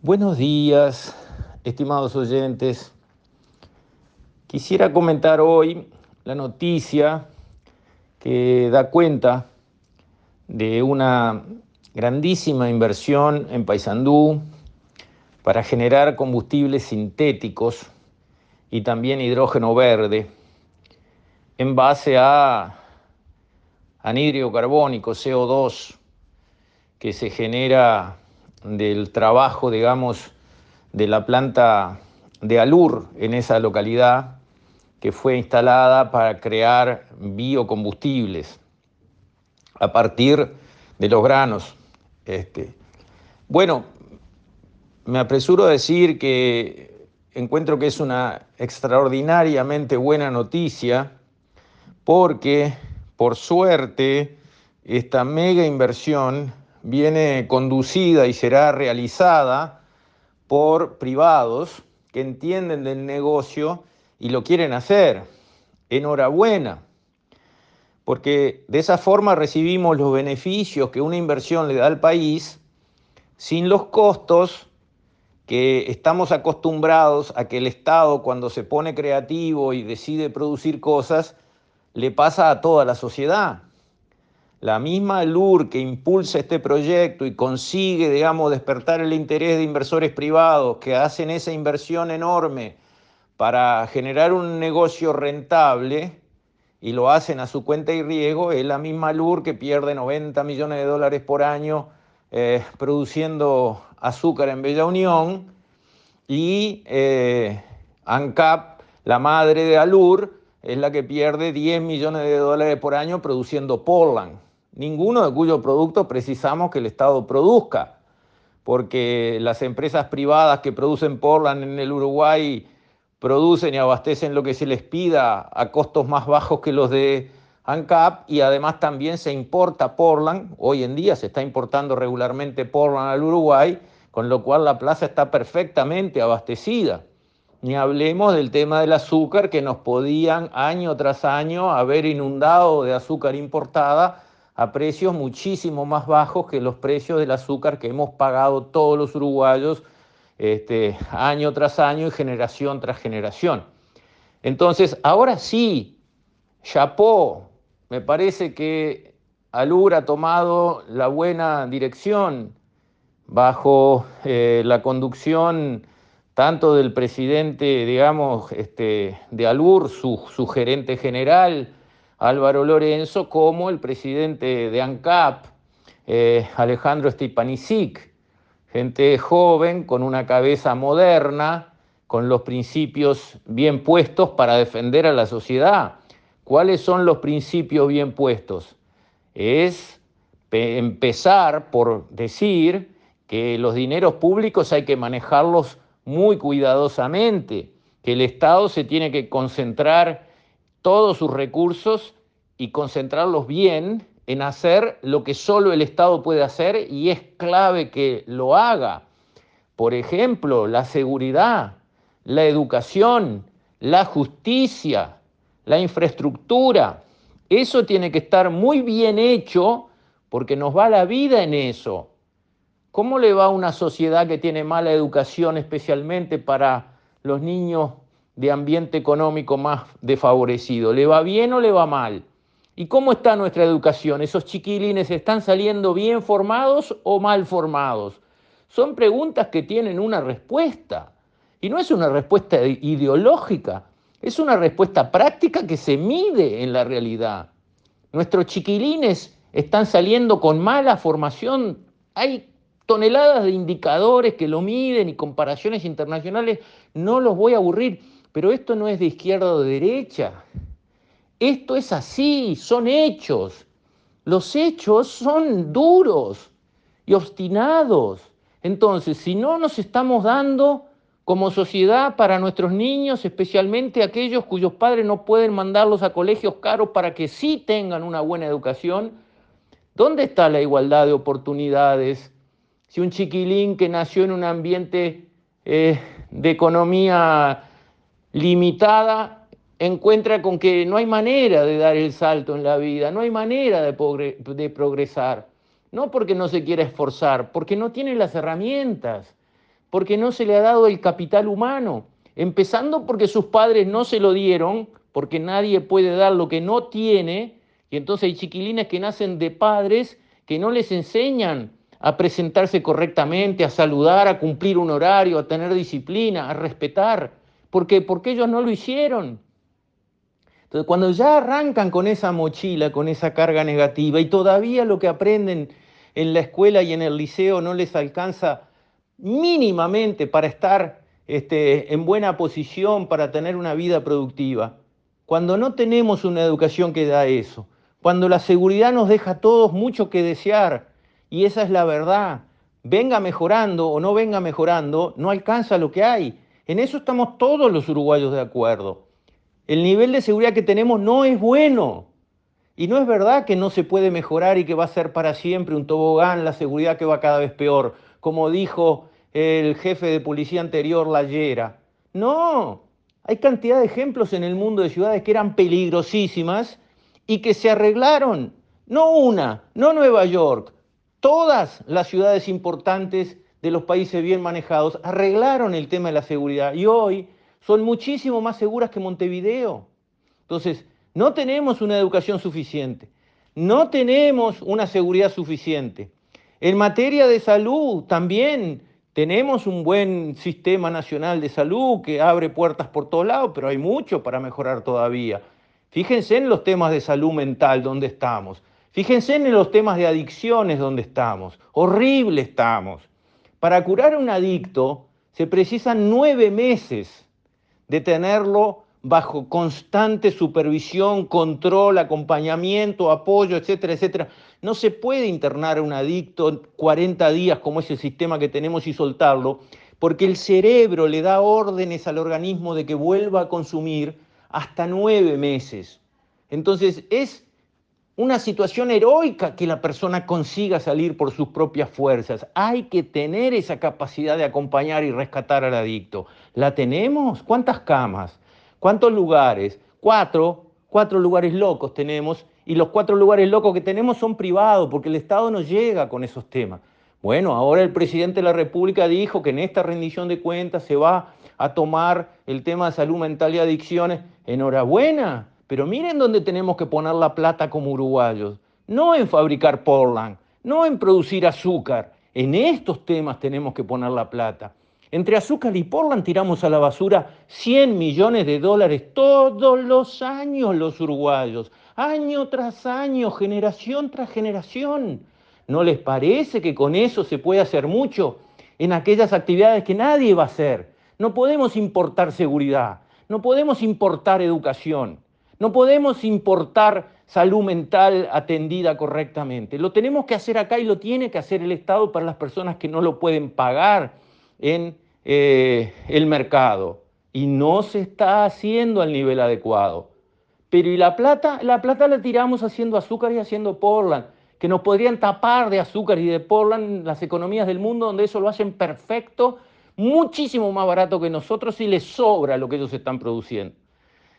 Buenos días, estimados oyentes. Quisiera comentar hoy la noticia que da cuenta de una grandísima inversión en Paysandú para generar combustibles sintéticos y también hidrógeno verde en base a anhídrido carbónico, CO2, que se genera del trabajo, digamos, de la planta de Alur en esa localidad que fue instalada para crear biocombustibles a partir de los granos. Este. Bueno, me apresuro a decir que encuentro que es una extraordinariamente buena noticia porque, por suerte, esta mega inversión viene conducida y será realizada por privados que entienden del negocio y lo quieren hacer. Enhorabuena, porque de esa forma recibimos los beneficios que una inversión le da al país sin los costos que estamos acostumbrados a que el Estado cuando se pone creativo y decide producir cosas, le pasa a toda la sociedad la misma LUR que impulsa este proyecto y consigue, digamos, despertar el interés de inversores privados que hacen esa inversión enorme para generar un negocio rentable y lo hacen a su cuenta y riesgo, es la misma LUR que pierde 90 millones de dólares por año eh, produciendo azúcar en Bella Unión y eh, ANCAP, la madre de Alur, es la que pierde 10 millones de dólares por año produciendo Portland ninguno de cuyos productos precisamos que el Estado produzca, porque las empresas privadas que producen Portland en el Uruguay producen y abastecen lo que se les pida a costos más bajos que los de ANCAP y además también se importa Portland, hoy en día se está importando regularmente Portland al Uruguay, con lo cual la plaza está perfectamente abastecida. Ni hablemos del tema del azúcar que nos podían año tras año haber inundado de azúcar importada a precios muchísimo más bajos que los precios del azúcar que hemos pagado todos los uruguayos este, año tras año y generación tras generación. Entonces, ahora sí, chapó, me parece que Alur ha tomado la buena dirección bajo eh, la conducción tanto del presidente, digamos, este, de Alur, su, su gerente general, Álvaro Lorenzo como el presidente de ANCAP, eh, Alejandro Stepanisic, gente joven con una cabeza moderna, con los principios bien puestos para defender a la sociedad. ¿Cuáles son los principios bien puestos? Es empezar por decir que los dineros públicos hay que manejarlos muy cuidadosamente, que el Estado se tiene que concentrar todos sus recursos y concentrarlos bien en hacer lo que solo el Estado puede hacer y es clave que lo haga. Por ejemplo, la seguridad, la educación, la justicia, la infraestructura. Eso tiene que estar muy bien hecho porque nos va la vida en eso. ¿Cómo le va a una sociedad que tiene mala educación, especialmente para los niños de ambiente económico más desfavorecido? ¿Le va bien o le va mal? ¿Y cómo está nuestra educación? ¿Esos chiquilines están saliendo bien formados o mal formados? Son preguntas que tienen una respuesta. Y no es una respuesta ideológica, es una respuesta práctica que se mide en la realidad. Nuestros chiquilines están saliendo con mala formación. Hay toneladas de indicadores que lo miden y comparaciones internacionales. No los voy a aburrir, pero esto no es de izquierda o de derecha. Esto es así, son hechos. Los hechos son duros y obstinados. Entonces, si no nos estamos dando como sociedad para nuestros niños, especialmente aquellos cuyos padres no pueden mandarlos a colegios caros para que sí tengan una buena educación, ¿dónde está la igualdad de oportunidades? Si un chiquilín que nació en un ambiente eh, de economía limitada encuentra con que no hay manera de dar el salto en la vida, no hay manera de, progresar. No porque no se quiera esforzar, porque no tiene las herramientas. porque no se le ha dado el capital humano, empezando porque sus padres no se lo dieron, porque nadie puede dar lo que no tiene, y entonces hay chiquilines que nacen de padres que no les enseñan a presentarse correctamente, a saludar, a cumplir un horario, a tener disciplina, a respetar. ¿Por qué? Porque ellos no lo hicieron. Entonces, cuando ya arrancan con esa mochila, con esa carga negativa, y todavía lo que aprenden en la escuela y en el liceo no les alcanza mínimamente para estar este, en buena posición, para tener una vida productiva, cuando no tenemos una educación que da eso, cuando la seguridad nos deja a todos mucho que desear, y esa es la verdad, venga mejorando o no venga mejorando, no alcanza lo que hay. En eso estamos todos los uruguayos de acuerdo. El nivel de seguridad que tenemos no es bueno. Y no es verdad que no se puede mejorar y que va a ser para siempre un tobogán la seguridad que va cada vez peor, como dijo el jefe de policía anterior, Layera. No, hay cantidad de ejemplos en el mundo de ciudades que eran peligrosísimas y que se arreglaron. No una, no Nueva York, todas las ciudades importantes de los países bien manejados arreglaron el tema de la seguridad y hoy son muchísimo más seguras que Montevideo. Entonces, no tenemos una educación suficiente, no tenemos una seguridad suficiente. En materia de salud también tenemos un buen sistema nacional de salud que abre puertas por todos lados, pero hay mucho para mejorar todavía. Fíjense en los temas de salud mental donde estamos. Fíjense en los temas de adicciones donde estamos. Horrible estamos. Para curar a un adicto se precisan nueve meses de tenerlo bajo constante supervisión, control, acompañamiento, apoyo, etcétera, etcétera. No se puede internar a un adicto 40 días como es el sistema que tenemos y soltarlo, porque el cerebro le da órdenes al organismo de que vuelva a consumir hasta nueve meses. Entonces es una situación heroica que la persona consiga salir por sus propias fuerzas. Hay que tener esa capacidad de acompañar y rescatar al adicto. ¿La tenemos? ¿Cuántas camas? ¿Cuántos lugares? Cuatro, cuatro lugares locos tenemos y los cuatro lugares locos que tenemos son privados porque el Estado no llega con esos temas. Bueno, ahora el presidente de la República dijo que en esta rendición de cuentas se va a tomar el tema de salud mental y adicciones. Enhorabuena, pero miren dónde tenemos que poner la plata como uruguayos. No en fabricar Portland, no en producir azúcar. En estos temas tenemos que poner la plata. Entre azúcar y Portland tiramos a la basura 100 millones de dólares todos los años los uruguayos, año tras año, generación tras generación. ¿No les parece que con eso se puede hacer mucho en aquellas actividades que nadie va a hacer? No podemos importar seguridad, no podemos importar educación. No podemos importar salud mental atendida correctamente. Lo tenemos que hacer acá y lo tiene que hacer el Estado para las personas que no lo pueden pagar en eh, el mercado. Y no se está haciendo al nivel adecuado. Pero ¿y la plata? La plata la tiramos haciendo azúcar y haciendo Portland, que nos podrían tapar de azúcar y de Portland las economías del mundo donde eso lo hacen perfecto, muchísimo más barato que nosotros y les sobra lo que ellos están produciendo.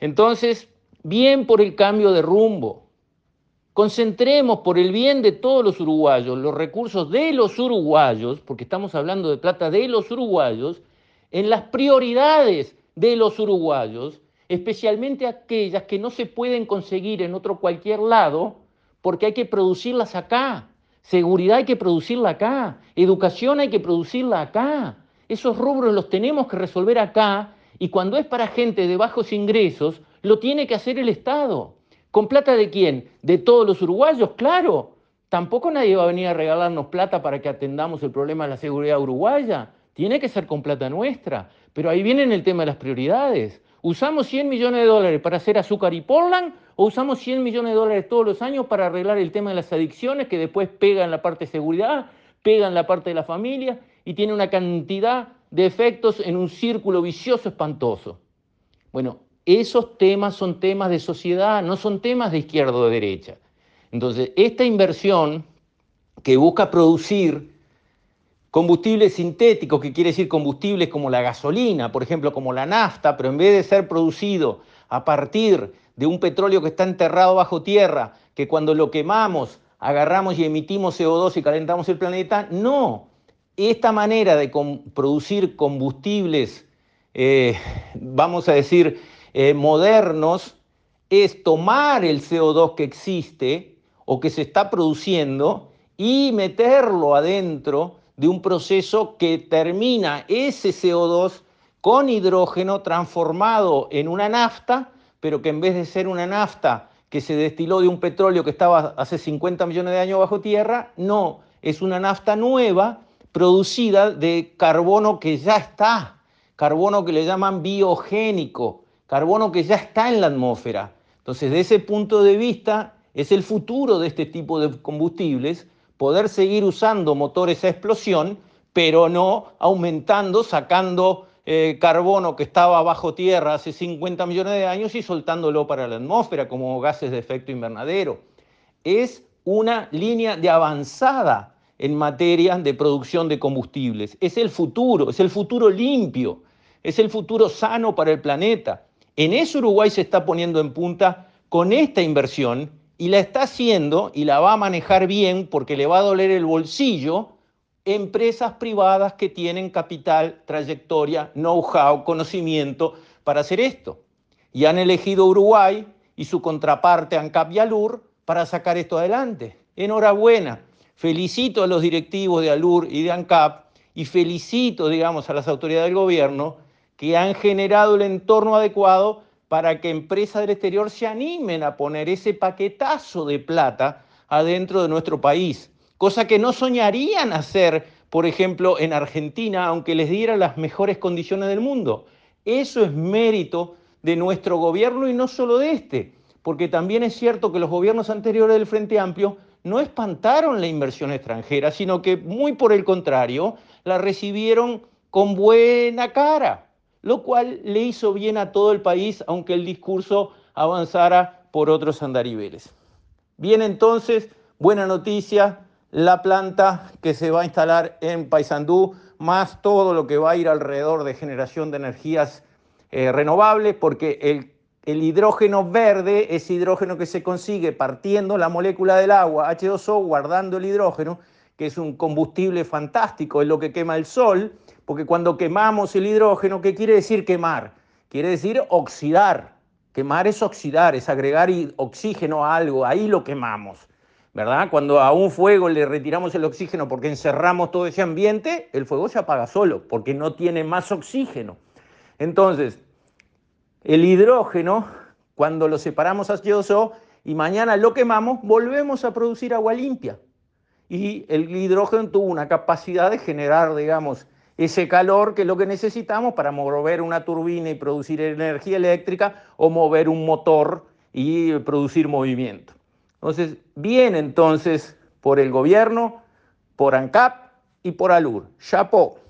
Entonces, bien por el cambio de rumbo. Concentremos por el bien de todos los uruguayos los recursos de los uruguayos, porque estamos hablando de plata de los uruguayos, en las prioridades de los uruguayos, especialmente aquellas que no se pueden conseguir en otro cualquier lado, porque hay que producirlas acá. Seguridad hay que producirla acá. Educación hay que producirla acá. Esos rubros los tenemos que resolver acá y cuando es para gente de bajos ingresos, lo tiene que hacer el Estado. ¿Con plata de quién? ¿De todos los uruguayos? Claro. Tampoco nadie va a venir a regalarnos plata para que atendamos el problema de la seguridad uruguaya. Tiene que ser con plata nuestra. Pero ahí viene el tema de las prioridades. ¿Usamos 100 millones de dólares para hacer azúcar y Portland o usamos 100 millones de dólares todos los años para arreglar el tema de las adicciones que después pegan la parte de seguridad, pegan la parte de la familia y tiene una cantidad de efectos en un círculo vicioso espantoso? Bueno, esos temas son temas de sociedad, no son temas de izquierda o de derecha. Entonces, esta inversión que busca producir combustibles sintéticos, que quiere decir combustibles como la gasolina, por ejemplo, como la nafta, pero en vez de ser producido a partir de un petróleo que está enterrado bajo tierra, que cuando lo quemamos agarramos y emitimos CO2 y calentamos el planeta, no. esta manera de producir combustibles, eh, vamos a decir, eh, modernos, es tomar el CO2 que existe o que se está produciendo y meterlo adentro de un proceso que termina ese CO2 con hidrógeno transformado en una nafta, pero que en vez de ser una nafta que se destiló de un petróleo que estaba hace 50 millones de años bajo tierra, no, es una nafta nueva producida de carbono que ya está, carbono que le llaman biogénico, carbono que ya está en la atmósfera. Entonces, de ese punto de vista, es el futuro de este tipo de combustibles, poder seguir usando motores a explosión, pero no aumentando, sacando eh, carbono que estaba bajo tierra hace 50 millones de años y soltándolo para la atmósfera como gases de efecto invernadero. Es una línea de avanzada en materia de producción de combustibles. Es el futuro, es el futuro limpio, es el futuro sano para el planeta. En eso Uruguay se está poniendo en punta con esta inversión y la está haciendo y la va a manejar bien porque le va a doler el bolsillo empresas privadas que tienen capital, trayectoria, know-how, conocimiento para hacer esto. Y han elegido Uruguay y su contraparte ANCAP y ALUR para sacar esto adelante. Enhorabuena. Felicito a los directivos de ALUR y de ANCAP y felicito, digamos, a las autoridades del gobierno que han generado el entorno adecuado para que empresas del exterior se animen a poner ese paquetazo de plata adentro de nuestro país cosa que no soñarían hacer, por ejemplo, en Argentina, aunque les dieran las mejores condiciones del mundo. Eso es mérito de nuestro gobierno y no solo de este, porque también es cierto que los gobiernos anteriores del Frente Amplio no espantaron la inversión extranjera, sino que muy por el contrario, la recibieron con buena cara, lo cual le hizo bien a todo el país, aunque el discurso avanzara por otros andariveles. Bien, entonces, buena noticia, la planta que se va a instalar en Paysandú, más todo lo que va a ir alrededor de generación de energías eh, renovables, porque el, el hidrógeno verde es hidrógeno que se consigue partiendo la molécula del agua, H2O, guardando el hidrógeno, que es un combustible fantástico, es lo que quema el sol, porque cuando quemamos el hidrógeno, ¿qué quiere decir quemar? Quiere decir oxidar. Quemar es oxidar, es agregar oxígeno a algo, ahí lo quemamos. ¿verdad? Cuando a un fuego le retiramos el oxígeno porque encerramos todo ese ambiente, el fuego se apaga solo, porque no tiene más oxígeno. Entonces, el hidrógeno, cuando lo separamos a H2O y mañana lo quemamos, volvemos a producir agua limpia. Y el hidrógeno tuvo una capacidad de generar, digamos, ese calor que es lo que necesitamos para mover una turbina y producir energía eléctrica o mover un motor y producir movimiento. Entonces, bien entonces por el gobierno, por ANCAP y por ALUR. Chapo.